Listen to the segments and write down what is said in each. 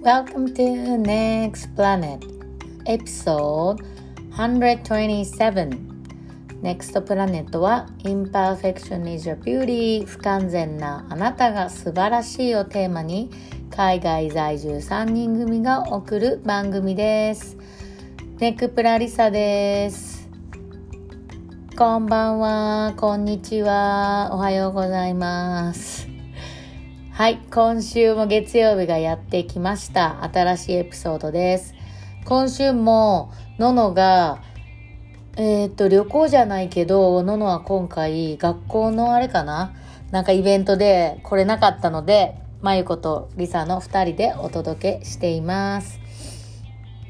Welcome to Next Planet Episode 127 Next Planet は Imperfection is your beauty 不完全なあなたが素晴らしいをテーマに海外在住3人組が送る番組ですネクプラリサですこんばんはこんにちはおはようございますはい、今週も月曜日がやってきました。新しいエピソードです。今週も、ののが、えーっと、旅行じゃないけど、ののは今回、学校のあれかな？なんかイベントで来れなかったので、まゆことりさの二人でお届けしています。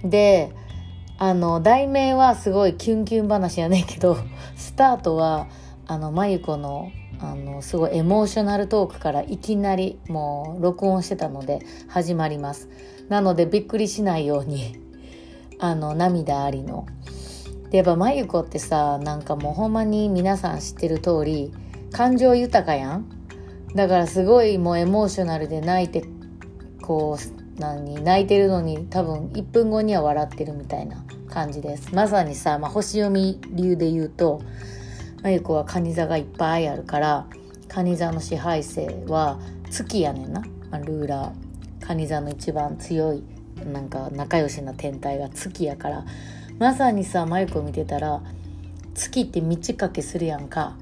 で、あの、題名はすごいキュンキュン話やねんけど、スタートは、あの、まゆこのあのすごいエモーショナルトークからいきなりもう録音してたので始まります。なのでびっくりしないように あの涙ありの。でやっぱまゆこってさなんかもうほんまに皆さん知ってる通り感情豊かやん。だからすごいもうエモーショナルで泣いてこう何泣いてるのに多分1分後には笑ってるみたいな感じです。まさにさ、まあ、星読み流で言うとまゆこは蟹座がいっぱいあるから蟹座の支配性は月やねんな、まあ、ルーラー。蟹座の一番強いなんか仲良しな天体が月やから。まさにさまゆこ見てたら月って満ち欠けするやんか。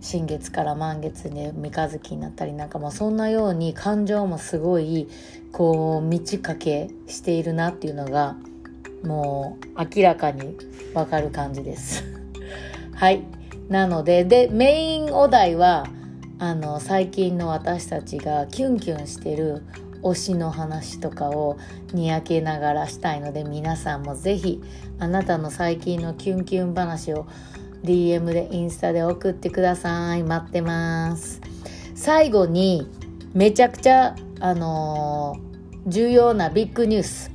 新月から満月で三日月になったりなんかもうそんなように感情もすごいこう満ち欠けしているなっていうのがもう明らかにわかる感じです。はい。なので、で、メインお題は、あの、最近の私たちがキュンキュンしてる推しの話とかをにやけながらしたいので、皆さんもぜひ、あなたの最近のキュンキュン話を DM でインスタで送ってください。待ってます。最後に、めちゃくちゃ、あのー重要なビッグニュース。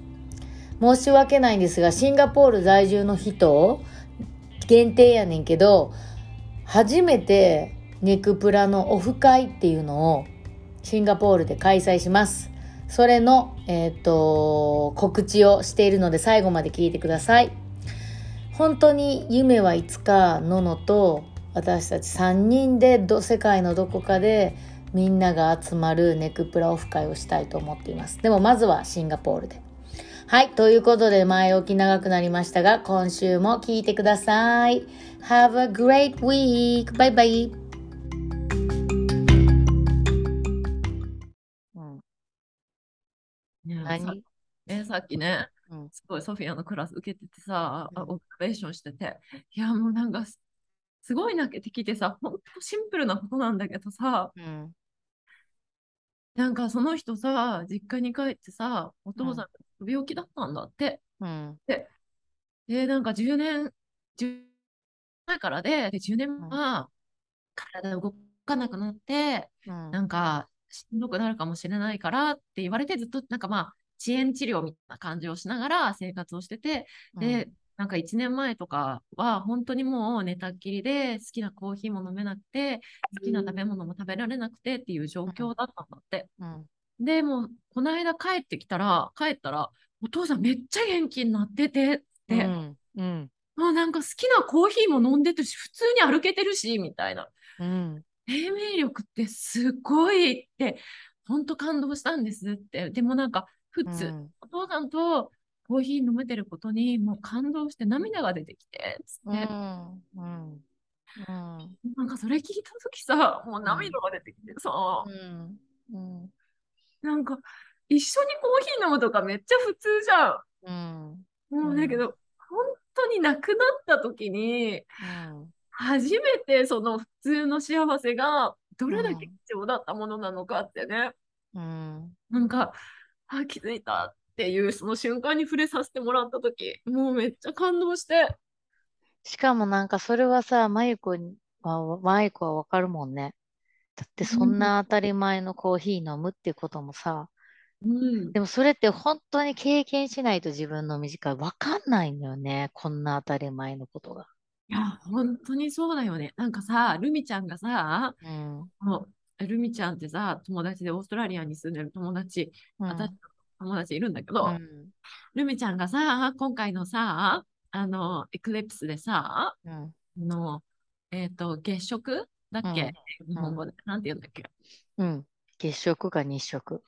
申し訳ないんですが、シンガポール在住の人、限定やねんけど初めてネクプラのオフ会っていうのをシンガポールで開催します。それの、えっと告知をしているので最後まで聞いてください。本当に夢はいつかののと私たち3人でど世界のどこかでみんなが集まるネクプラオフ会をしたいと思っています。でもまずはシンガポールで。はい。ということで、前置き長くなりましたが、今週も聞いてください。Have a great week! バイバイうん。何？えさっきね、うんすごいソフィアのクラス受けててさ、あうんオブザベーションしてて、いやもうなんかすすごい泣けてきてさ、ほんとシンプルなことなんだけどさ、うん。なんかその人さ、実家に帰ってさ、お父さん病気だったんだって。うん。で、なんか10年、10前からで、で10年は体動かなくなって、うん。なんかしんどくなるかもしれないからって言われてずっとなんかまあ遅延治療みたいな感じをしながら生活をしてて、で、なんか1年前とかは本当にもう寝たっきりで好きなコーヒーも飲めなくて好きな食べ物も食べられなくてっていう状況だったんだって。うん。でもうこの間帰ってきたら帰ったらお父さんめっちゃ元気になっててって、うん。うん。もうなんか好きなコーヒーも飲んでてし普通に歩けてるしみたいな。うん。生命力ってすごいって、本当感動したんですって。でもなんか、普通、うんお父さんとコーヒー飲めてることにもう感動して涙が出てきて、つうって、ん。うん。なんかそれ聞いたときさ、もう涙が出てきてさ、うん。うん。なんか一緒にコーヒー飲むとかめっちゃ普通じゃうん。ん。もうだけど、本当に亡くなった時に、初めてその普通の幸せがどれだけ貴重だったものなのかってね。うん。なんか、あ、気づいたっていう、その瞬間に触れさせてもらったとき、もうめっちゃ感動して、しかもなんかそれはさ、まゆこには、まゆこはわかるもんね。だってそんな当たり前のコーヒー飲むってこともさ、うん、でもそれって本当に経験しないと自分の身近わかんないんだよね。こんな当たり前のことが。いや、本当にそうだよね。なんかさ、ルミちゃんがさ、うん。ルミちゃんってさ、友達でオーストラリアに住んでる友達、うん私友達いるんだけど、うん。ルミちゃんがさ、今回のさ、あの、エクリプスでさ、うん。あの、えっ、と、月食だっけ、うん日本語で。なんて言うんだっけ？うん。月食か日食。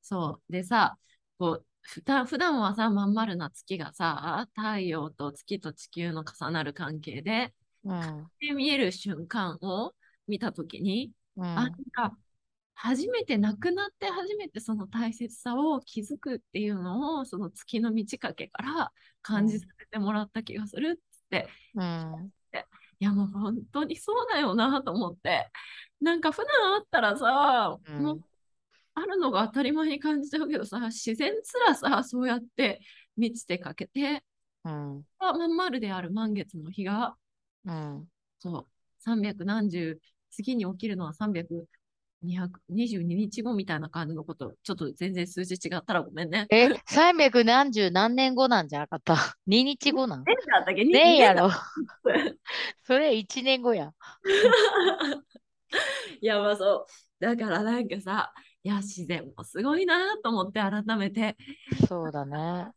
そう。でさ、こう、ふた普段はさ、まん丸な月がさ、太陽と月と地球の重なる関係で、うん。で見える瞬間を見たときに、うん。あ、なんか、初めて亡くなって初めてその大切さを気づくっていうのを、その月の満ち欠けから感じさせてもらった気がするっつって、うん。いやもう本当にそうだよなと思って、なんか普段あったらさ、うんもうあるのが当たり前に感じちゃうけどさ、自然すらさ、そうやって満ちてかけて、うん。あまん丸である満月の日が、うん。そう、300何十、次に起きるのは300、222日後みたいな感じのこと、ちょっと全然数字違ったらごめんね。え、300何十何年後なんじゃなかった ?2 日後なん？年だったっけ？ねえやろ。にそれ1年後や。いや、まあそう。だからなんかさ、いや、自然もすごいなと思って改めて。そうだね。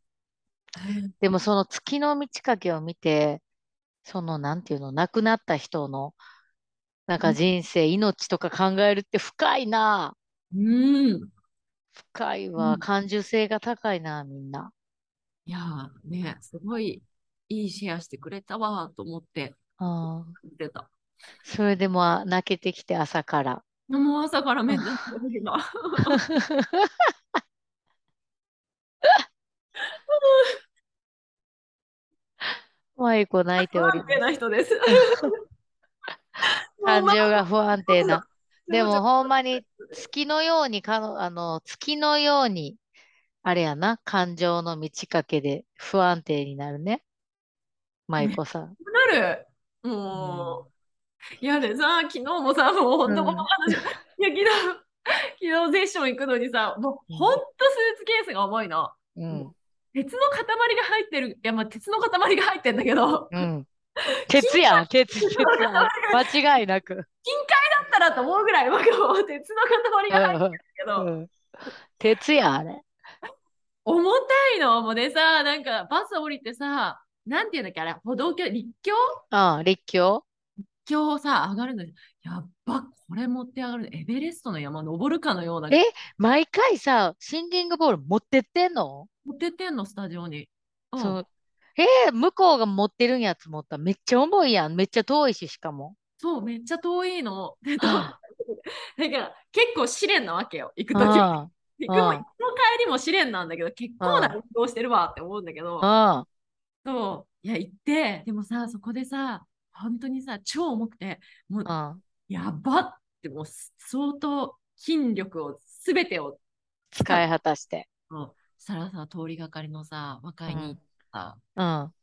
でもその月の満ち欠けを見て、そのなんていうの、亡くなった人の、なんか人生、命とか考えるって深いな。うん。深いうわ。ん感受性が高いな、みんな。いやーね、すごいいいシェアしてくれたわと思ってうん。見てた。それでも泣けてきて朝から。もう朝からめっちゃ今。マイコ泣いておりま な人です。す。感情が不安定な。でもほんまに月のようにかの、あの、月のように、あれやな、感情の満ち欠けで不安定になるね。舞子さん。なる。もう、いやでさ、昨日もさ、もう本当この話、いや、昨日、昨日セッション行くのにさ、もううん本当スーツケースが重いの。うん。鉄の塊が入ってる、いや、まあ、鉄の塊が入ってんだけど、だうん。鉄やん、鉄、鉄。間違いなく。ったらと思うぐらい、僕も鉄の塊が入ってるんだけど、うん鉄や、あれ。重たいのもうでさ、なんかバス降りてさ、なんていうんだっけ、あれ、歩道橋、立教ああ、立教立教をさ、上がるのに、やっば、これ持って上がるの、エベレストの山登るかのような。え毎回さ、シンギングボール持ってってんの？持ってってんの、スタジオに。うんそう。えー向こうが持ってるんやつ持った？らめっちゃ重いやん。めっちゃ遠いし、しかも。そう、めっちゃ遠いの。だ から結構試練なわけよ、行くときは。あ行くも、帰りも試練なんだけど、結構な運動してるわって思うんだけど、あそう、いや、行って、でもさ、そこでさ、本当にさ、超重くて、もう、あやばって、もう相当筋力を、すべてを使い果たして。う、さらさ、通りがかりのさ、若いにさ、うん。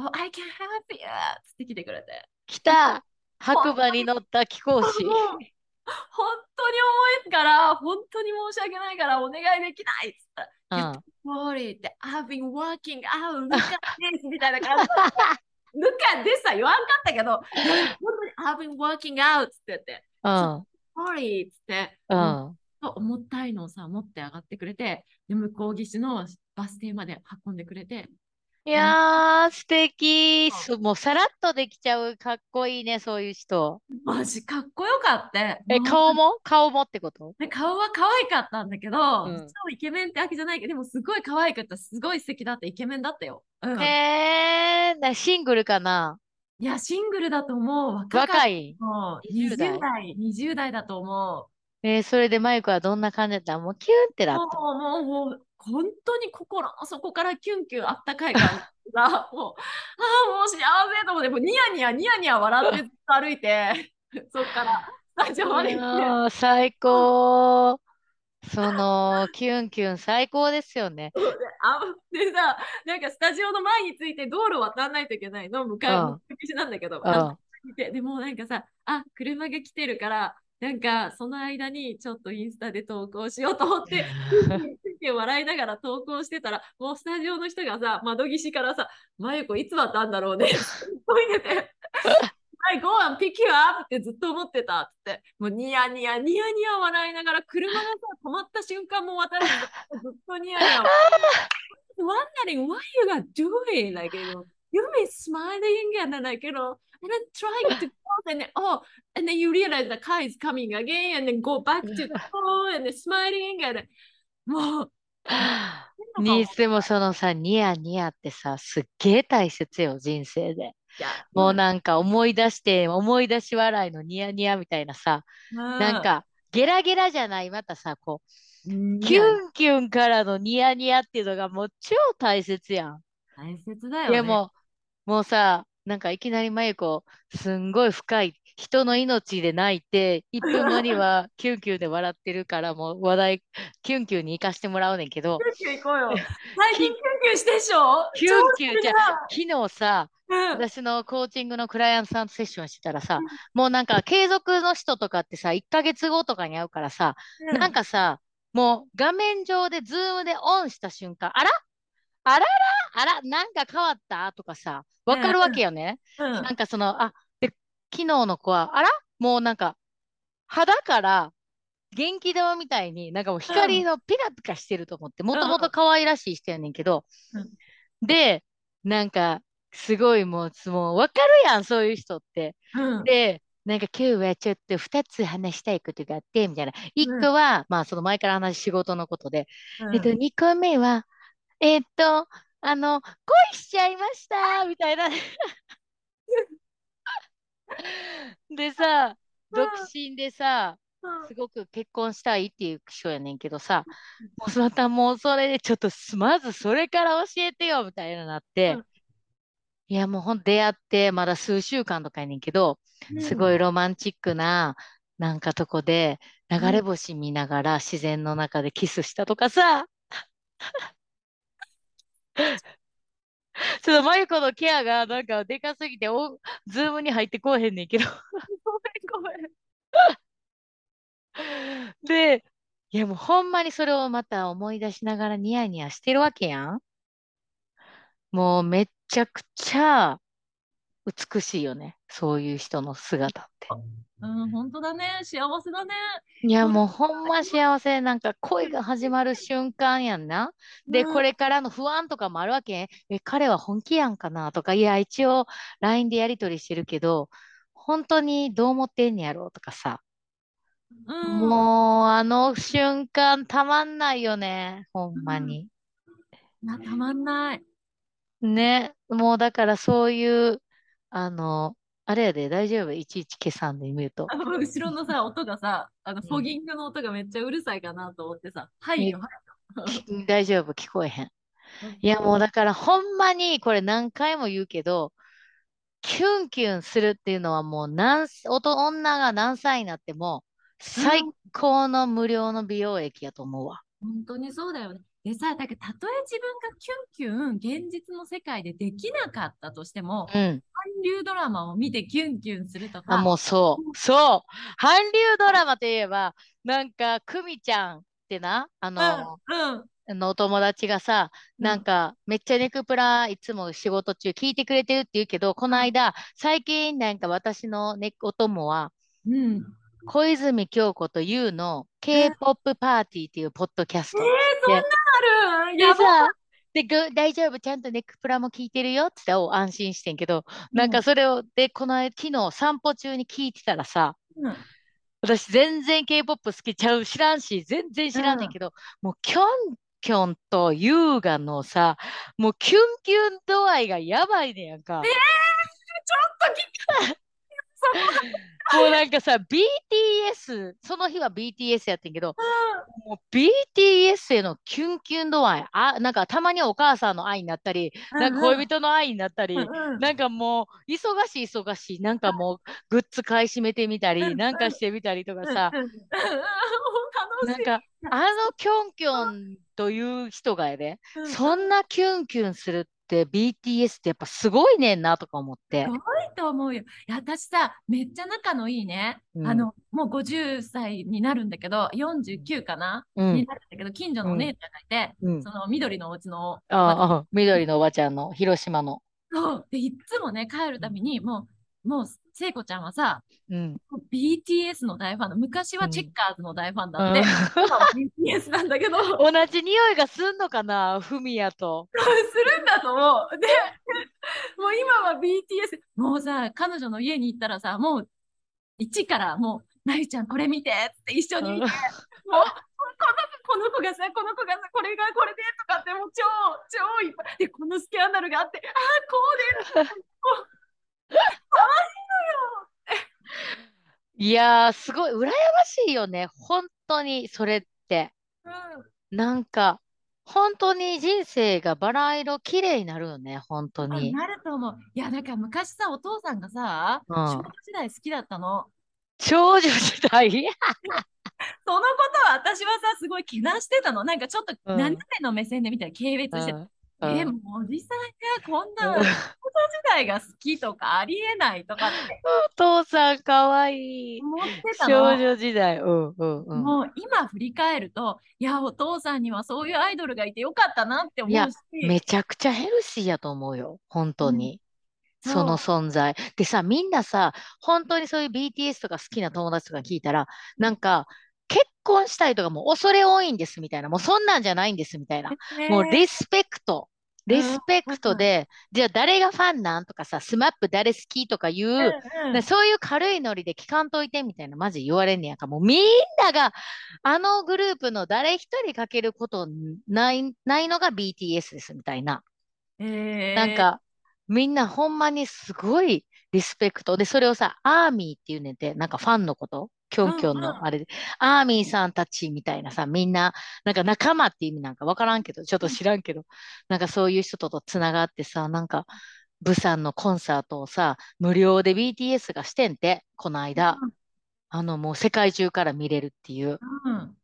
Oh, I can help you! つって来てくれて。来た白馬に乗った貴公子。本当に重いから、本当に申し訳ないから、お願いできないっつったら、うん。Sorry って、I've been working out, look at this みたいな感じで。look at this は言わんかったけど、本当に I've been working out っつって言って、うん。Sorry っつって、うん。重たいのをさ、持って上がってくれて、で向こう岸のバス停まで運んでくれて、いやー、素敵。すもうさらっとできちゃう。かっこいいね、そういう人。マジかっこよかった。え、顔も？顔もってこと？で顔は可愛かったんだけど、うん超イケメンってわけじゃないけど、でもすごい可愛かった、すごい素敵だった、イケメンだったよ。うん、へー、なシングルかな？いや、シングルだと思う。若かった若い。もう20 20代代、20代だと思えーそれでマイクはどんな感じだった？もうキュンってう。なった。もう、もう、もう、本当に心の底からキュンキュンあったかい感じが、もう、ああ、もう幸せと思って、もうニヤニヤ、ニヤニヤ笑ってずっと歩いて、そっからスタジオまで行って、最高。その、キュンキュン最高ですよね。あでさ、なんかスタジオの前について道路渡らないといけないの、向かい、うん向かい岸なんだけど、うん。でもなんかさ、あ、車が来てるから、なんかその間にちょっとインスタで投稿しようと思って、笑いながら投稿してたら、もうスタジオの人がさ、窓岸からさ、まゆこいつ渡んだろうね、こいでて、I go and pick you up ってずっと思ってたって。もうニヤニヤ、ニヤニヤ笑いながら、車がさ、止まった瞬間も私ずっとニヤニヤ。wondering what you are doing? Like, you know, you've been smiling and like, you know, and then trying to close and then, oh, and then you realize the car is coming again and then go back to the phone and then smiling and もう、にしてもそのさ、ニヤニヤってさ、すっげえ大切よ、人生で。もうなんか思い出して、思い出し笑いのニヤニヤみたいなさ、なん、かゲラゲラじゃない、またさ、こうキュンキュンからのニヤニヤっていうのがもう超大切やん。大切だよね。いやもう、もうさ、なんかいきなりまゆこ、すんごい深い人の命で泣いて、1分後には キュンキュンで笑ってるから、もう話題、キュンキュンに行かしてもらうねんけど、キュンキュン行こうよ。最近キュンキュンしてでしょ？キュンキュンじゃゃ昨日さ、うん。私のコーチングのクライアントさんとセッションしてたらさ、もうなんか継続の人とかってさ、1ヶ月後とかに会うからさ、なんかさ、もう画面上でズームでオンした瞬間、あら？あららあらなんか変わった？とかさ、わかるわけよね。うん。なんかその、あ、で、昨日の子は、あら？もうなんか、肌から元気玉みたいに、なんかもう光のピカピカしてると思って、もともと可愛らしい人やねんけど、うん。で、なんか、すごいもう、もうわかるやん、そういう人って。うん。で、なんか今日はちょっと2つ話したいことがあって、みたいな。1個は、まあその前から話す仕事のことで、うん。えっと、2個目は、えっと、あの、恋しちゃいましたみたいな。でさ、独身でさ、すごく結婚したいっていう人やねんけどさ、もうまたもうそれでちょっとすまずそれから教えてよみたいななって、うん。いやもうほんと出会ってまだ数週間とかやねんけど、すごいロマンチックななんかとこで流れ星見ながら自然の中でキスしたとかさ、ちょっとマユコのケアがなんかでかすぎておズームに入ってこうへんねんけど。ごめんごめん。で、いやもうほんまにそれをまた思い出しながらニヤニヤしてるわけやん。もうめっちゃくちゃ美しいよね。そういう人の姿って。うん、本当だね。幸せだね。いやもうほんま幸せ。なんか恋が始まる瞬間やんな。で、うんこれからの不安とかもあるわけ。え、彼は本気やんかなとか、いや、一応 LINE でやり取りしてるけど、本当にどう思ってんねやろうとかさ。うん、もう、あの瞬間たまんないよね。ほんまに。なたまんない。ね。もうだからそういう、あの、あれやで大丈夫？いちいち消さんで見るとあ。の後ろのさ、音がさ、あの、んフォギングの音がめっちゃうるさいかなと思ってさ、はいよ、はいき大丈夫？聞こえへん。よ。いやもうだからほんまにこれ何回も言うけど、キュンキュンするっていうのはもう何女が何歳になっても最高の無料の美容液やと思うわ。本当にそうだよね。でさ、だけど、たとえ自分がキュンキュン、現実の世界でできなかったとしても、うん。韓流ドラマを見てキュンキュンするとか、あ、もうそう。そう。韓流ドラマといえば、なんか、クミちゃんってな、あの、うん、うん、あのお友達がさ、なんか、めっちゃネクプラいつも仕事中聞いてくれてるって言うけど、この間、最近なんか私のね、お供は、うん。小泉京子と YOU の K-POP パーティーっていうポッドキャスト。えー、そんなある？でやば。さ、で、ぐ大丈夫、ちゃんとネクプラも聞いてるよ？って言ったらお安心してんけど、なんかそれを、で、この間昨日散歩中に聞いてたらさ、うん。私全然 K-POP 好きちゃう、知らんし、全然知らんねんけど、もうキョンキョンと優雅のさ、もうキュンキュン度合いがやばいねやんか。ちょっと聞きもうなんかさ、BTS、その日は BTS やってんけど、もう BTS へのキュンキュン度合い、あ、なんかたまにはお母さんの愛になったり、なんか恋人の愛になったり、うんうん。なんかもう忙しい忙しい、なんかもうグッズ買い占めてみたり、うん。なんかしてみたりとかさ、うんうん。なんかあのキョンキョンという人がやで、うん。そんなキュンキュンするって BTS ってやっぱすごいねんなとか思ってす。ごいと思うよ。いや私さ、めっちゃ仲のいいね。うんあの、もう50歳になるんだけど、49かな、うんになるんだけど、近所のお姉ちゃんがいて、うんその緑のお家の、あああ、緑のおばちゃんの広島の。そうでいっつもね、帰るたびに、もう、もう聖子ちゃんはさ、うん。BTS の大ファンの、昔はうんチェッカーズの大ファンだって、うん BTS なんだけど、す 同じ匂いがすんのかな、フミヤと。るんだと思う。で、もう今は BTS、もうさ、彼女の家に行ったらさ、もう一からもう、なゆちゃんこれ見てって一緒に見て、もう、このこの子がさ、この子がさ、これがこれでとかって、もう超、超いっぱい。で、このスキャンダルがあって、ああ、こうで、いやー、すごい、羨ましいよね。本当に、それって。うんなんか、本当に人生がバラ色綺麗になるよね、本当あに。なると思う。いや、だから昔さ、お父さんがさ、うん少女時代好きだったの。少女時代？そのことは私はさ、すごいけなしてたの。なんかちょっとうん斜めの目線で見たら軽蔑してた。うんえ、うんもうおじさんがこんなうん少女時代が好きとかありえないとかって お父さんかわいい。思ってた少の。女時代。うんうんうん。もう今振り返ると、いや、お父さんにはそういうアイドルがいてよかったなって思いやうし、めちゃくちゃヘルシーやと思うよ。本当に。そうその存在。でさ、みんなさ、本当にそういう BTS とか好きな友達とか聞いたら、なんか、結婚したいとかもう恐れ多いんですみたいな。もうそんなんじゃないんですみたいな。もうねリスペクト。リスペクトで、じゃあ誰がファンなんとかさ、スマップ誰好きとか言う、うんうんでそういう軽いノリで聞かんといてみたいな、マジ言われんねやんか。もうみんなが、あのグループの誰一人欠けることない、ないのが BTS ですみたいな。えーなんか、みんなほんまにすごいリスペクト。で、それをさ、アーミーっていうねんて、なんかファンのことキョンキョンのあれで、アーミーさんたちみたいなさ、みんな、なんか仲間って意味なんかわからんけど、ちょっと知らんけど、なんかそういう人ととつながってさ、なんか、ブサンのコンサートをさ、無料で BTS がしてんて、この間。あの、もう世界中から見れるっていう。うん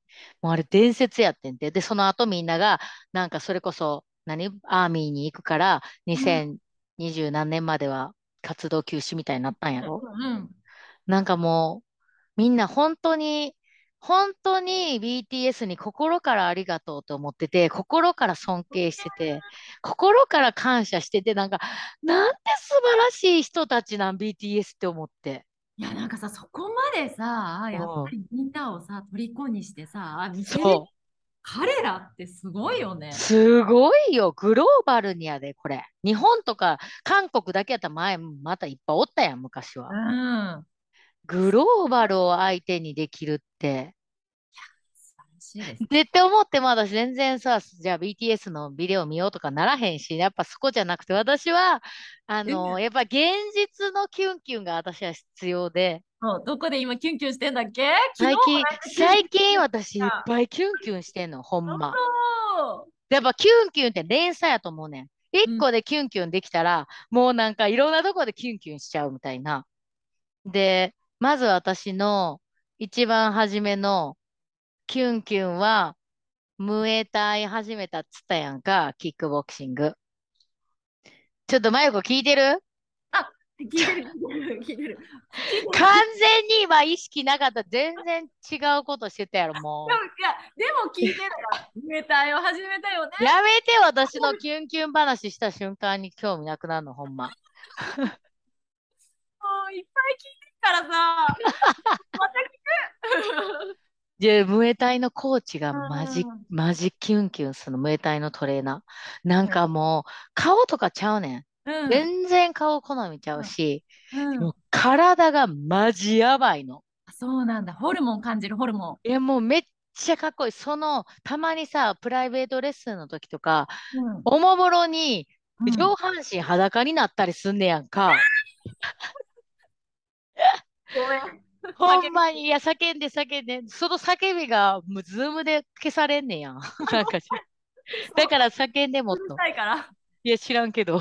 もうあれ伝説やってんて。で、その後みんなが、なんかそれこそ、何？アーミーに行くから、2020何年までは活動休止みたいになったんやろ？うんなんかもう、みんな本当に、本当に BTS に心からありがとうと思ってて、心から尊敬してて、心から感謝してて、なんか、なんて素晴らしい人たちなん BTS って思って。いや、なんかさ、そこまでさ、やっぱりみんなをさ、虜にしてさ、見せ彼らってすごいよねう。。すごいよ。グローバルにやで、これ。日本とか韓国だけやったら前、またいっぱいおったやん、昔はう。ん。グローバルを相手にできるって。素晴らしいです。絶対思っても私全然さ、じゃあ BTS のビデオ見ようとかならへんし、やっぱそこじゃなくて、私は、あの、やっぱ現実のキュンキュンが私は必要で、どこで今キュンキュンしてんだっけ？最近、最近私いったぱいキュンキュンしてんの、ほんま。やっぱキュンキュンって連鎖やと思うねん。一個でキュンキュンできたら、もうなんかいろんなとこでキュンキュンしちゃうみたいな。で、まず私の一番初めのキュンキュンは、ムエタイ始めたっつったやんか、キックボクシング。ちょっとマユコ聞いてる？聞いてる、聞いてる、聞いてる。完全に今意識なかった。全然違うことしてたやろ、もでもいやでも聞いてたら、メタイを始めたよね。う。やめて、私のキュンキュン話した瞬間に興味なくなるの、ほんま。もういっぱい聞いてるからさ。また聞く。で、ムエタイのコーチがマジ、うんマジキュンキュンするの、ムエタイのトレーナー。なんかもう、顔とかちゃうねん。うん全然顔好みちゃうし、うんもう体がマジやばいの。そうなんだ。ホルモン感じる、ホルモいや、もうめっちゃかっこいい。その、たまにさ、プライベートレッスンの時とか、おもむろにうん上半身裸になったりすんねやんか。ごめん。ほんまに、いや、叫んで叫んで、その叫びが、もう、ズームで消されんねやん。なんかし、だから叫んでもっと。さいから。いや、知らんけど、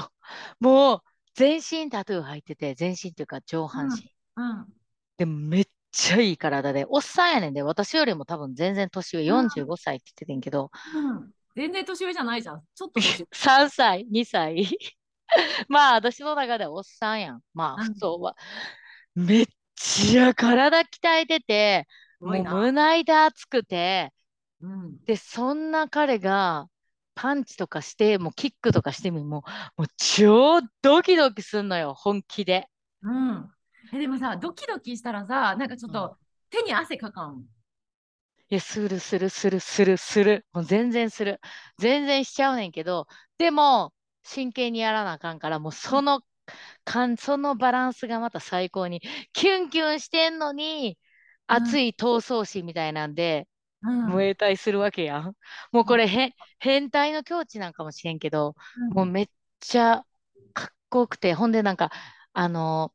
もう、全身タトゥー入ってて、全身っていうか上半身。うん。でも、めっちゃいい体で、おっさんやねんで、私よりも多分全然年上、うん45歳って言っててんけど、うん。全然年上じゃないじゃん。ちょっと年上。3歳、2歳？まあ、私の中ではおっさんやん。まあ、うん普通は。めっちゃ体鍛えてて、もう。胸板熱くて、うん。で、そんな彼が、パンチとかして、もうキックとかしてみ、もう、もう超ドキドキすんのよ、本気で。うん。えでもさ、ドキドキしたらさ、なんかちょっうんと手に汗かかん？いや、するするするするする。もう全然する。全然しちゃうねんけど、でも、真剣にやらなあかんから、もうその、かん、そのバランスがまた最高に、キュンキュンしてんのに、熱い闘争心みたいなんで、うん。燃えたりするわけやん。もうこれへん、変態の境地なんかもしれんけど、もうめっちゃかっこよくて、ほんでなんか、あの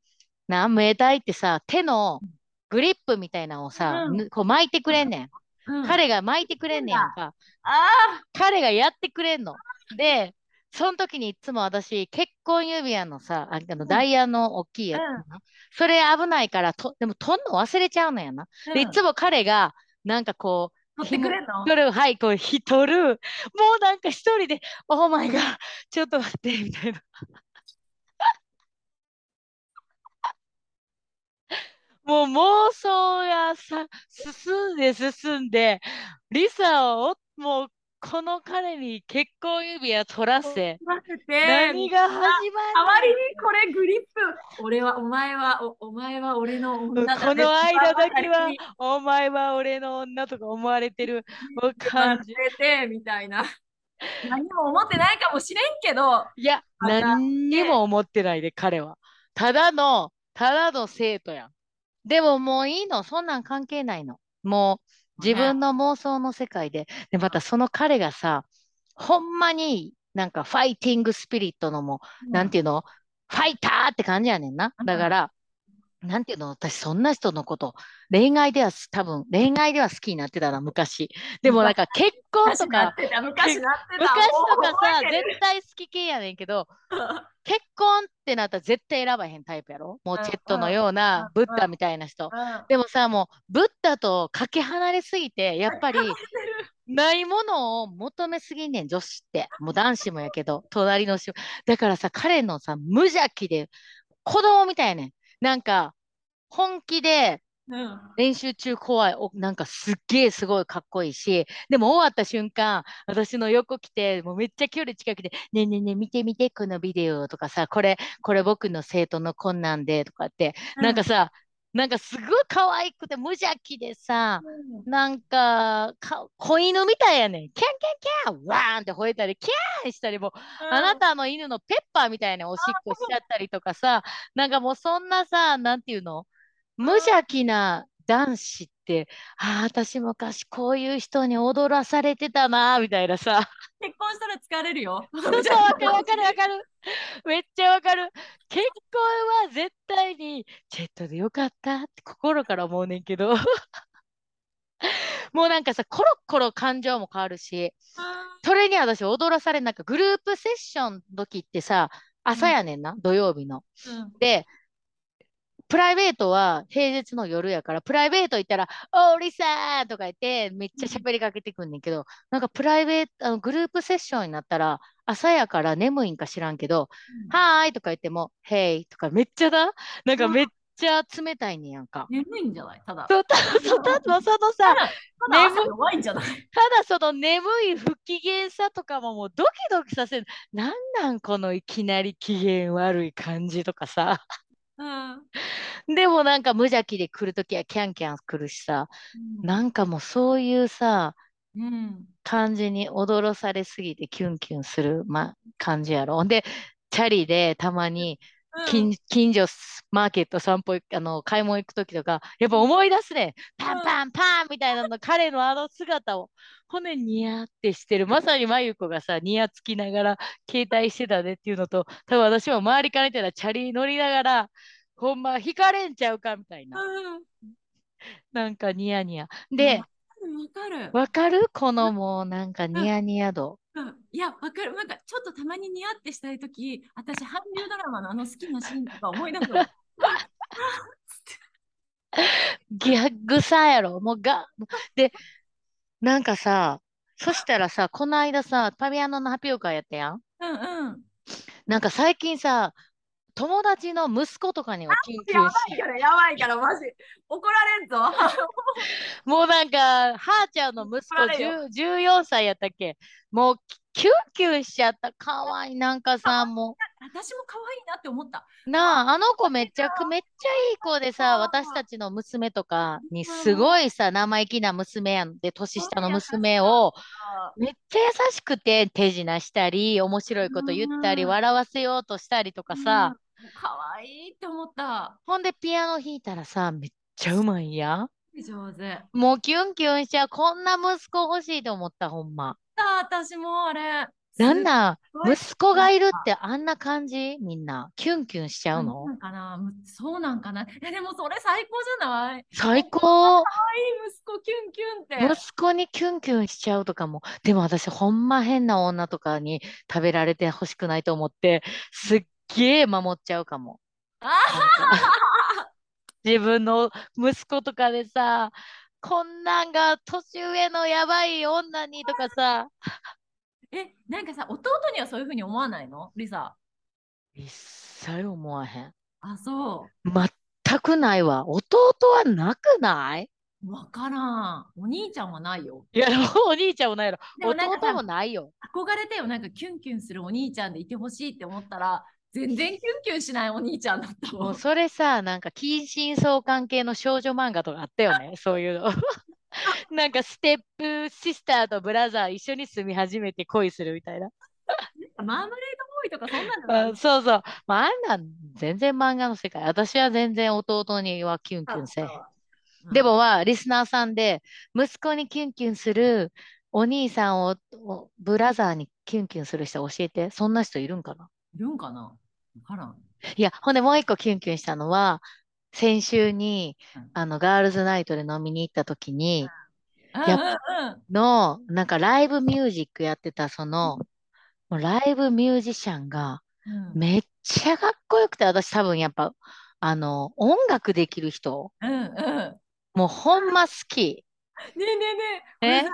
な、ムエタイってさ、手のグリップみたいなのをさ、こう巻いてくれんねん。うん、彼が巻いてくれんねやんか。あ彼がやってくれんの。で、その時にいつも私、結婚指輪のさ、ああのダイヤの大きいやつうんな、それ危ないからと、でも取んの忘れちゃうのやな。あ、で、いつも彼が、なんかこう、取ってくれんの？取る、はい、こう、ひとる。もうなんか一人で、オーマイガー、ちょっと待って、みたいな。もう妄想がさ、進んで進んで、リサを、もう、この彼に結婚指輪取らせ、待ってて何が始ま代わりにこれグリップ。俺は、お前は、おお前は俺のる女だねこの間だけはお前は俺の女とか思われてる感じ。ててみたいな。何も思ってないかもしれんけど、いや、何にも思ってないで、彼は。ただの、ただの生徒やん。でももういいの、そんなん関係ないの。もう自分の妄想の世界で。で、またその彼がさ、ほんまになんかファイティングスピリットのもう、なんていうの？ファイターって感じやねんな。だから、なんていうの私そんな人のこと、恋愛では多分、恋愛では好きになってたな、昔。でもなんか結婚とか昔とかさ、絶対好き系やねんけど、結婚ってなったら絶対選ばへんタイプやろ？もううんチェットのようなうんブッダみたいな人。うんでもさ、もうブッダとかけ離れすぎて、やっぱりないものを求めすぎんねん、女子って。もう男子もやけど、隣の人。だからさ、彼のさ、無邪気で子供みたいやねん。なんか、本気でうん。練習中怖い。おなんかすっげえすごいかっこいいし、でも終わった瞬間、私の横来て、もうめっちゃ距離近くで、ねえねえねえ見て見て、このビデオとかさ、これ、これ僕の生徒の困難でとかって、なんかさ、なんかすごい可愛くて無邪気でさ、なんかか子犬みたいやねん。キャンキャンキャン、ワーンって吠えたり、キャーンしたりも、あなたの犬のペッパーみたいなおしっこしちゃったりとかさ、なんかもうそんなさ、なんていうの？無邪気な男子って、ああ、私昔こういう人に踊らされてたな、みたいなさ。結婚したら疲れるよ。そうわかるわかるわかる。めっちゃわかる。結婚は絶対に、チェットでよかったって心から思うねんけど。もうなんかさ、コロッコロ感情も変わるし、それに私踊らされなんかグループセッションの時ってさ、朝やねんな、土曜日の。うんで、プライベートは平日の夜やから、プライベート行ったら、おーリサーとか言って、めっちゃ喋りかけてくんねんけど、なんかプライベート、あのグループセッションになったら、朝やから眠いんか知らんけど、はーいとか言っても、ヘイとかめっちゃだ、なんかめっちゃ冷たいねんやんか。眠いんじゃない？ただ。そう、ただそのさ、ただいんじゃない？ただその眠い不機嫌さとかももうドキドキさせる。なんなんこのいきなり機嫌悪い感じとかさ。うん。でもなんか無邪気で来るときはキャンキャン来るしさ。なんかもうそういうさ、うん。感じに踊らされすぎてキュンキュンする、ま、感じやろ。で、チャリでたまに近,、近所スマーケット散歩あの、買い物行くときとか、やっぱ思い出すね。パンパンパンみたいなの、彼のあの姿を、骨ニヤってしてる。まさにまゆこがさ、ニヤつきながら携帯してたねっていうのと、多分私も周りから見たらチャリ乗りながら、ほんま引かれんちゃうかみたいな。うん。なんかニヤニヤ。で、わかる。わかるこのもうなんかニヤニヤ度。うんいや、わかる。なんか、ちょっとたまにニヤってしたいとき、私、韓流ドラマのあの好きなシーンとか思い出すわ。ギャッグさやろ。もうが、で、なんかさ、そしたらさ、この間さ、パビアノの発表会やったやん。うんうん。なんか最近さ、友達の息子とかにもキュンキやばいから、やばいから、マジ。怒られんぞ。もうなんか、はーちゃんの息子怒られよ10 14歳やったっけ？もうキュンキュンしちゃった。かわいい。なんかさ、も私も可愛いなって思った。なあ、あの子めっちゃく、めっちゃいい子でさ、私たちの娘とかにすごいさ、生意気な娘やんで、年下の娘をめっちゃ優しくて手品したり、面白いこと言ったり、うん笑わせようとしたりとかさ、うん、可愛いって思った。ほんでピアノ弾いたらさ、めっちゃうまいんや？上手。もうキュンキュンしちゃう。こんな息子欲しいと思った、ほんま。あ私もあれ。なんだ、息子がいるってあんな感じ？みんな。キュンキュンしちゃうの？なんかなむそうなんかなえでもそれ最高じゃない？最高可愛い息子キュンキュンって。息子にキュンキュンしちゃうとかも。でも私ほんま変な女とかに食べられてほしくないと思って、すっげえ守っちゃうかも。自分の息子とかでさ、こんなんが年上のやばい女にとかさ、え、なんかさ、弟にはそういうふうに思わないの？リサ。一切思わへん。あ、そ全くないわ。弟はなくない？うわからん。お兄ちゃんはないよ。いや、お兄ちゃんもないやろ。でもなんか弟もないよ。憧れてよ。なんかキュンキュンするお兄ちゃんでいてほしいって思ったら、全然キュンキュンしないお兄ちゃんだったも。んそれさ、なんか近親相関係の少女漫画とかあったよね、そういうの。なんかステップシスターとブラザー一緒に住み始めて恋するみたいな。マーマレードボーイとかそんなんじゃないあそうそう。まあ、あんなん全然漫画の世界。私は全然弟にはキュンキュンせえへん。うんでもは、リスナーさんで、息子にキュンキュンするお兄さんををブラザーにキュンキュンする人教えて。そんな人いるんかな？いるんかな？わからん。いや、ほんでもう一個キュンキュンしたのは、先週にうん、あの、ガールズナイトで飲みに行った時に、やっうんうんうん。の、なんかライブミュージックやってた、その、もうライブミュージシャンが、うん。めっちゃかっこよくて、私多分やっぱ、あの、音楽できる人、うんうん。もうほんま好き。ねえねえねえ、えさ、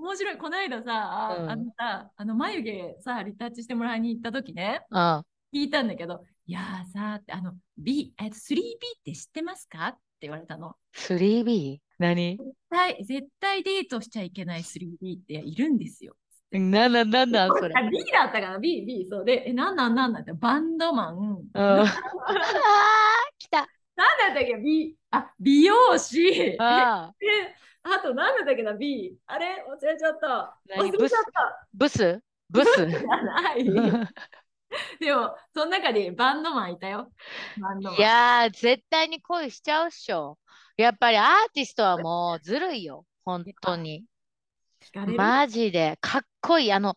面白い。この間さ、うんあのさ、あの眉毛さ、リタッチしてもらいに行った時ね、うん。聞いたんだけど、いやーさ、ってあの、B、えっと、3B って知ってますか？って言われたの。3B? 何？絶対、絶対デートしちゃいけない 3B っているんですよ。なんなんなんなんそれ。あ B だったかな ?B、B、そうで、え、なんなんなんなん？って、バンドマン。うん。なんあー、来た。だったっけ ?B、あ、美容師。あ あと、なんだったっけな ?B。あれ？忘れちゃった。何？忘れちゃった。ブス？ブス？じゃない。でも、その中でバンドマンいたよ。いやー、絶対に恋しちゃうっしょ。やっぱりアーティストはもうずるいよ。本当に。マジで。かっこいい。あの、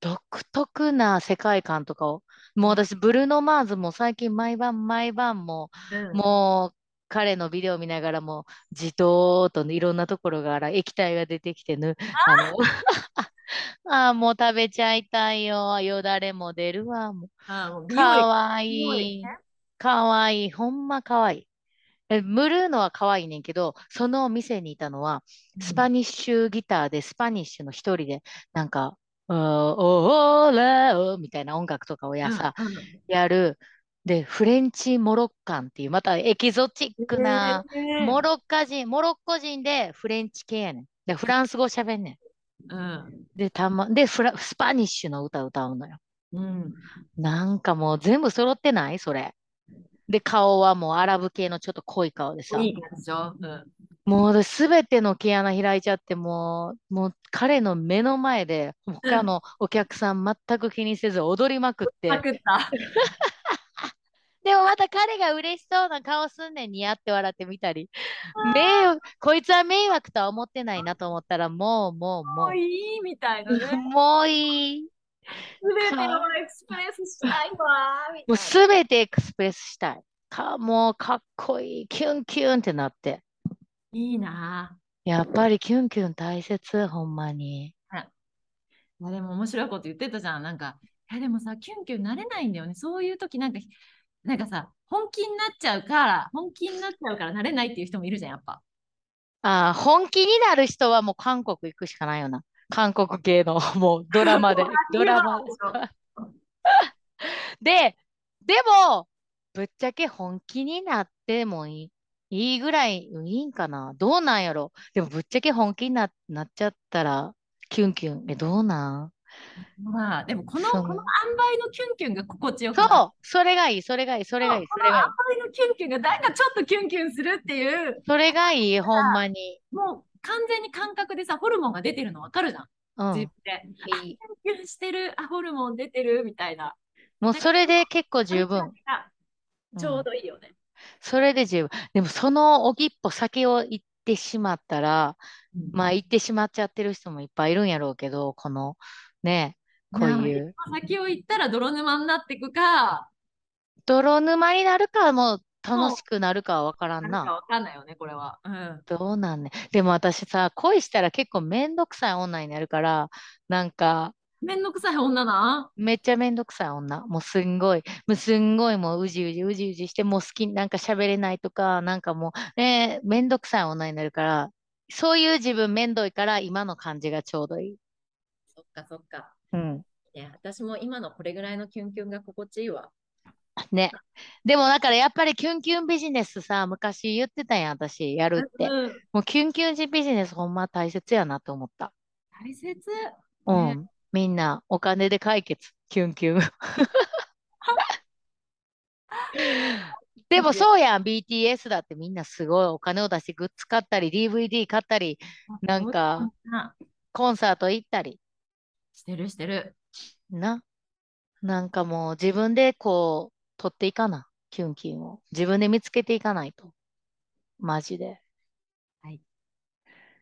独特な世界観とかを。もう私、ブルーノ・マーズも最近毎晩毎晩もうんう、もう彼のビデオ見ながらも、じとーっといろんなところから液体が出てきてぬ。あの、あーもう食べちゃいたいよ。よだれも出るわ。もうかわいいね。かわいい。ほんまかわいい。え、ムルーノはかわいいねんけど、その店にいたのは、スパニッシュギターで、スパニッシュの一人で、なんか、おーおーらーみたいな音楽とかをやさ、うんうんやる。で、フレンチモロッカンっていう、またエキゾチックな、えーモロッカ人、モロッコ人でフレンチ系やねん。で、フランス語喋んねうんん。で、たま、で、フラ、スパニッシュの歌歌うのよ。うんなんかもう全部揃ってない？それ。で、顔はもうアラブ系のちょっと濃い顔でさ。いいでしょ、うんもう私すべての毛穴開いちゃって、もう、もう彼の目の前で、他のお客さん全く気にせず踊りまくって、パクった。でもまた彼が嬉しそうな顔すんねん、似合って笑ってみたり。迷惑、こいつは迷惑とは思ってないなと思ったら、もう、もう、ももういいみたいなね。う、もういい。すべてをエクスプレスしたいわ。もうすべてエクスプレスしたい。か、もうかっこいい。キュンキュンってなって。いいなやっぱりキュンキュン大切、ほんまに。ぁ。いやでも面白いこと言ってたじゃん。なんか、いやでもさ、キュンキュンなれないんだよね。そういう時なんか、なんかさ、本気になっちゃうから、本気になっちゃうからなれないっていう人もいるじゃん、やっぱ。ああ、本気になる人はもう韓国行くしかないよな。韓国系のもうドラマで、ドラマでしょ で、でも、ぶっちゃけ本気になってもいい、いいぐらいいいんかな。どうなんやろ。でもぶっちゃけ本気にな、なっちゃったら、キュンキュン。え、どうなん？まあ、でもこの、この塩梅のキュンキュンが心地よくそう、それがいい、それがいい、それがいい、それがいい。この塩梅のキュンキュンがなんかちょっとキュンキュンするっていう、それがいい、ほんまに。もう完全に感覚でさ、ホルモンが出てるの分かるじゃん。うん。自分で。あいい。キュンキュンしてる、あ、ホルモン出てるみたいな。もうそれで結構十分。あちょうどいいよね。それで十分。でもそのおぎっぽ先を行ってしまったら、まあ行ってしまっちゃってる人もいっぱいいるんやろうけど、このね、こういう先を行ったら泥沼になっていくか、泥沼になるかも楽しくなるかはわからんな。なんかんないよね、これは。うん。どうなんね。でも私さ、恋したら結構めんどくさい女になるから、なんかめんどくさい女な。めっちゃめんどくさい女。もうすんごい、もうすんごいもううじうじうじうじして、もう好き、なんか喋れないとか、なんかもう、ね、めんどくさい女になるから、そういう自分めんどいから今の感じがちょうどいい。かそっか。うん。ね、私も今のこれぐらいのキュンキュンが心地いいわ。ね。でもだからやっぱりキュンキュンビジネスさ、昔言ってたやん、私、やるって。うん、もうキュンキュンビジネスほんま大切やなと思った。大切。ねうん。みんなお金で解決。キュンキュン。でもそうやん、BTS だってみんなすごいお金を出してグッズ買ったり、DVD 買ったり、なんかなコンサート行ったり、してるしてる。な。なんかもう自分でこう、取っていかな、キュンキュンを。自分で見つけていかないと。マジで。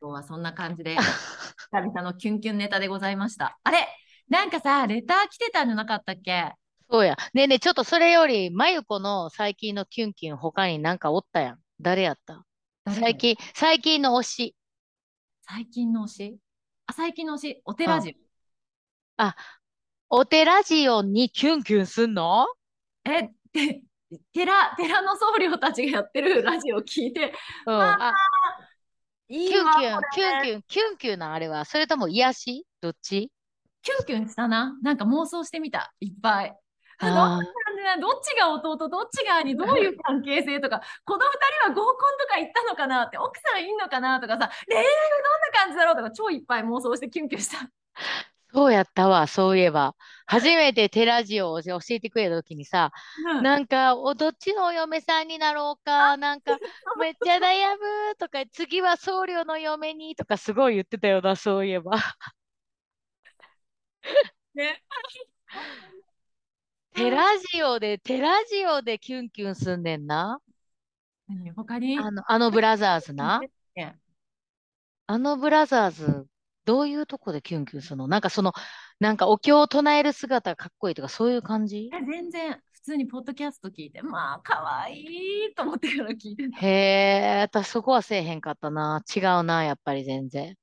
今日はそんな感じで、久々のキュンキュンネタでございました。あれ？なんかさ、レター来てたんじゃなかったっけ？そうや。ねえねえ、ちょっとそれより、まゆこの最近のキュンキュン他になんかおったやん。誰やった？誰？最近、最近の推し。最近の推し？あ、最近の推し、お寺ジお寺ジオにキュンキュンすんの？オ。え、て寺、寺の僧侶たちがやってるラジオ聞いて、うん。ああ、いいわ、キュンキュンこ、キュンれキュン、キュンキュンなあれは。それとも癒し？どっち？キュンキュンしたな。なんか妄想してみた。いっぱい。どっちが弟、どっちが兄、どういう関係性とか、この二人は合コンとか行ったのかなって、奥さんいんのかなとかさ、恋愛はどんな感じだろう？とか、超いっぱい妄想してキュンキュンした。そうやったわ、そういえば。初めてテラジオを教えてくれた時にさ、うんなんか、おどっちのお嫁さんになろうか、なんか、めっちゃ悩むとか、次は僧侶の嫁にとかすごい言ってたよな、そういえば。ね。テラジオで、テラジオでキュンキュンすんねんな。何他に？あの、あのブラザーズな。ねあのブラザーズ、どういうとこでキュンキュンするの？なんかその、なんかお経を唱える姿がかっこいいとか、そういう感じ？え全然、普通にポッドキャスト聞いて、まあ、可愛いと思ってから聞いてた。へえ、私そこはせえへんかったな。違うな、やっぱり全然。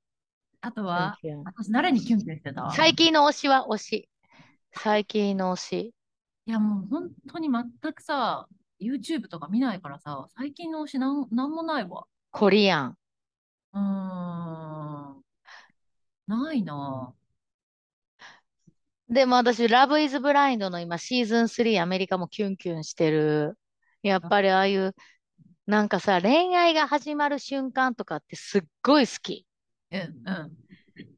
あとは、私、誰にキュンキュンしてた最近の推しは推し。最近の推し。いや、もう本当に全くさ、YouTube とか見ないからさ、最近の推しなんなんもないわ。コリアン。うーん。ないなでも私、ラブイズブラインドの今シーズン3アメリカもキュンキュンしてる。やっぱりああいう、なんかさ、恋愛が始まる瞬間とかってすっごい好き。ぁ。うん、うん。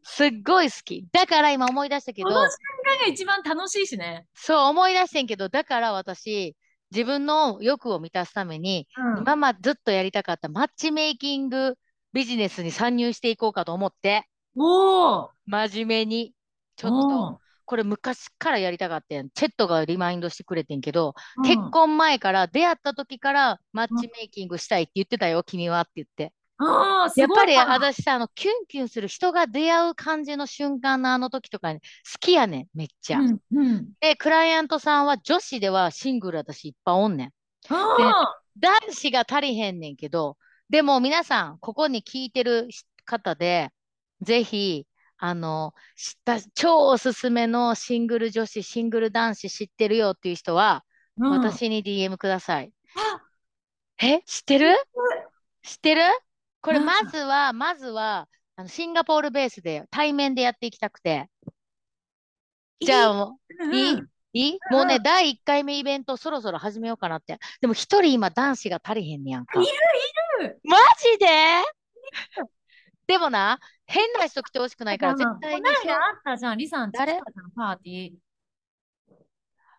すっごい好き。だから今思い出したけの瞬間が一番楽しいしね。そう思い出してんけど、だから私、自分の欲を満たすために、うん今までずっとやりたかったマッチメイキングビジネスに参入していこうかと思って、おー真面目に。ちょっおと、これ昔からやりたかったん。チェットがリマインドしてくれてんけど、ー結婚前から出会った時からマッチメイキングしたいって言ってたよ、君はって言って。あやっぱり私さ、あの、キュンキュンする人が出会う感じの瞬間のあの時とかに好きやねん、めっちゃ。うんうんで、クライアントさんは女子ではシングル私いっぱいおんねん。あ男子が足りへんねんけど、でも皆さん、ここに聞いてる方で、ぜひ、あの、知った、超おすすめのシングル女子、シングル男子知ってるよっていう人は、ーうん。私に DM ください。あ。え？知ってる？知ってる。これうん。まずは、まずは、あのシンガポールベースで対面でやっていきたくて。じゃあもう、うんいい？いい？もうね、第1回目イベントそろそろ始めようかなって。でも一人今男子が足りへんねやんか。いるいる。マジで？でもな、変な人来てほしくないから、絶対にあったじゃん、リさん、誰？パーティー。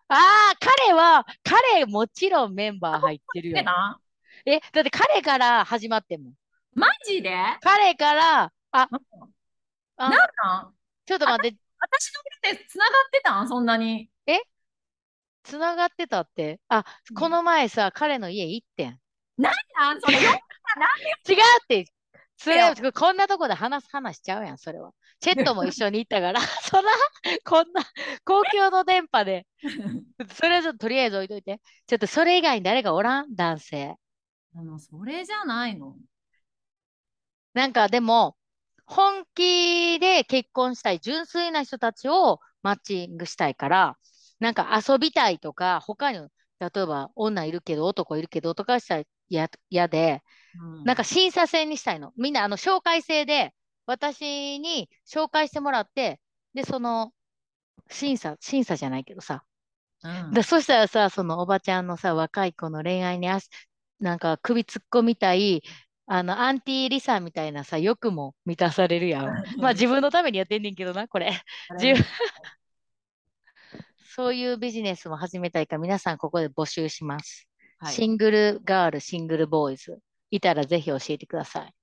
ああ、彼は、彼もちろんメンバー入ってるよ。え、だって彼から始まってんもん。マジで？彼から、あ、あなんなん？ちょっと待って、私の手で繋がってたん？そんなに。つながってたって？あ、この前さ、彼の家行ってん。なんそれよ。違うって、それ、こんなとこで話す話しちゃうやん、それは。チェットも一緒に行ったから、そら、こんな公共の電波で、それはちょっととりあえず置いといて。ちょっとそれ以外に誰がおらん？男性。あの、それじゃないの。なんかでも、本気で結婚したい純粋な人たちをマッチングしたいから、なんか遊びたいとか、他に、例えば女いるけど男いるけどとかしたら嫌嫌で、うんなんか審査制にしたいの。みんなあの紹介制で、私に紹介してもらって、で、その、審査、審査じゃないけどさ。うんで、そしたらさ、そのおばちゃんのさ、若い子の恋愛にあし、なんか首突っ込みたい、あの、アンティーリサみたいなさ、欲も満たされるやん。まあ自分のためにやってんねんけどな、これ。自分 そういうビジネスも始めたいから、皆さんここで募集します。はいシングルガール、シングルボーイズ。いたらぜひ教えてください。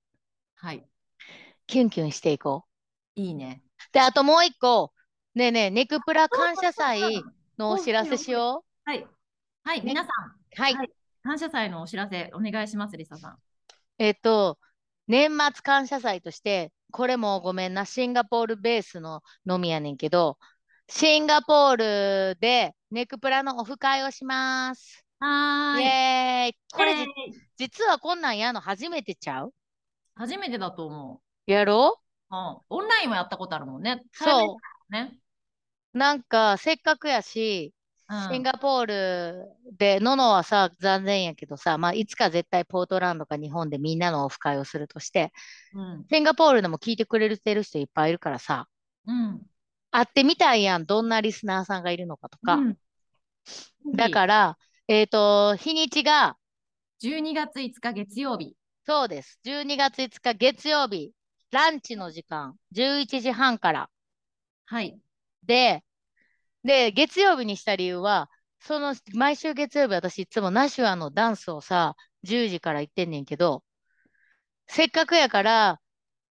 はい。キュンキュンしていこいいね。う。で、あともう一個。ねえねえ、ネクプラ感謝祭のお知らせしよはい。はい、ね皆さん、う。はい。はい感謝祭のお知らせお願いします、リサさん。えっと、年末感謝祭として、これもごめんな、シンガポールベースののみやねんけど、シンガポールでネクプラのオフ会をします。イはーい。エーイ。これ実はこんなんやの初めてちゃう？初めてだと思やろ？う。うん。オンラインもやったことあるもんね。そうね。う。なんか、せっかくやし、うんシンガポールで、ノノはさ、残念やけどさ、まあ、いつか絶対ポートランドか日本でみんなのオフ会をするとして、うん。シンガポールでも聞いてくれてる人いっぱいいるからさ、うん。会ってみたいやん、どんなリスナーさんがいるのかとか。うんだから、えっと、日にちが、12月5日月曜日。そうです。12月5日月曜日、ランチの時間、11時半から。はい。で、で、月曜日にした理由は、その、毎週月曜日私いつもナシュアのダンスをさ、10時から行ってんねんけど、せっかくやから、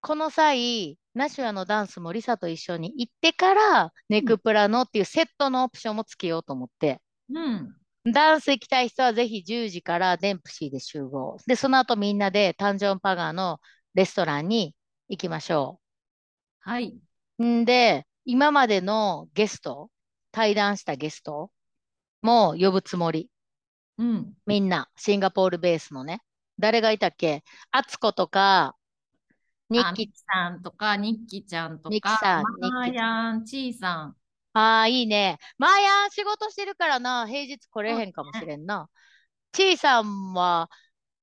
この際、ナシュアのダンスもリサと一緒に行ってから、ネクプラのっていうセットのオプションもつけようと思って、うん。ダンス行きたい人はぜひ10時からデンプシーで集合。で、その後みんなでタンジョンパガーのレストランに行きましょはい。う。んで、今までのゲスト、対談したゲストも呼ぶつもり。うん。みんな、シンガポールベースのね。誰がいたっけ？アツコとか、ニッキさんとか、ニッキちゃんとニッキか、さんマーヤン、チーさん。ああ、いいね。まあやん、仕事してるからな、平日来れへんかもしれんな。ちいさんは、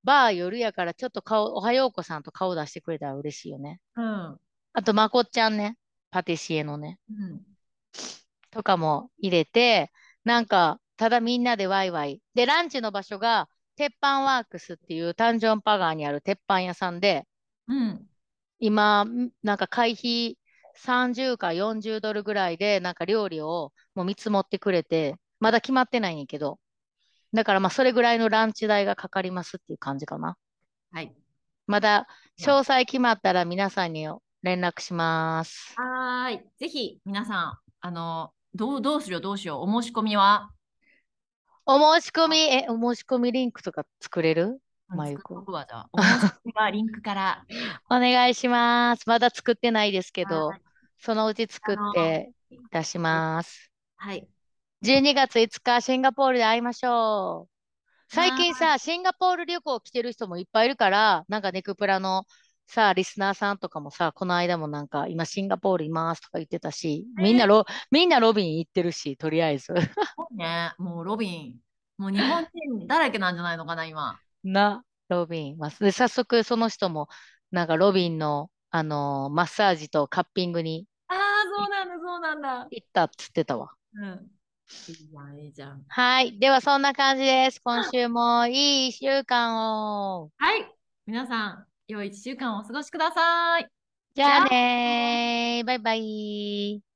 バー夜やから、ちょっと顔、おはようこさんと顔出してくれたら嬉しいよね。うん。あと、まこっちゃんね。パティシエのね。うん。とかも入れて、なんか、ただみんなでワイワイ。で、ランチの場所が、鉄板ワークスっていうタンジョンパガーにある鉄板屋さんで、うん。今、んなんか会費30か40ドルぐらいで、なんか料理をもう見積もってくれて、まだ決まってないんやけど、だからまあそれぐらいのランチ代がかかりますっていう感じかな。はい。まだ詳細決まったら皆さんに連絡します。はーい。ぜひ、皆さん、あの、どう、どうしよう、どうしよう。お申し込みは、お申し込み、え、お申し込みリンクとか作れる？まゆ。お申し込みはリンクから。お願いします。まだ作ってないですけどは、そのうち作って出します。はい。12月5日、シンガポールで会いましょう。最近さ、シンガポール旅行来てる人もいっぱいいるから、なんかネクプラのさ、リスナーさんとかもさ、この間もなんか、今シンガポールいますとか言ってたし、みんなロ、みんなロビン行ってるし、とりあえず。ね、もうロビン、もう日本人だらけなんじゃないのかな、今。な、ロビン。まあ、で、早速その人も、なんかロビンの、あのーマッサージとカッピングにそうなんだ、そうなんだ。行ったっつってたわ。うん。いいじゃん。はい。では、そんな感じです。今週もいい一週間を。はい。皆さん、良い一週間をお過ごしください。じゃあねー。バイバイ。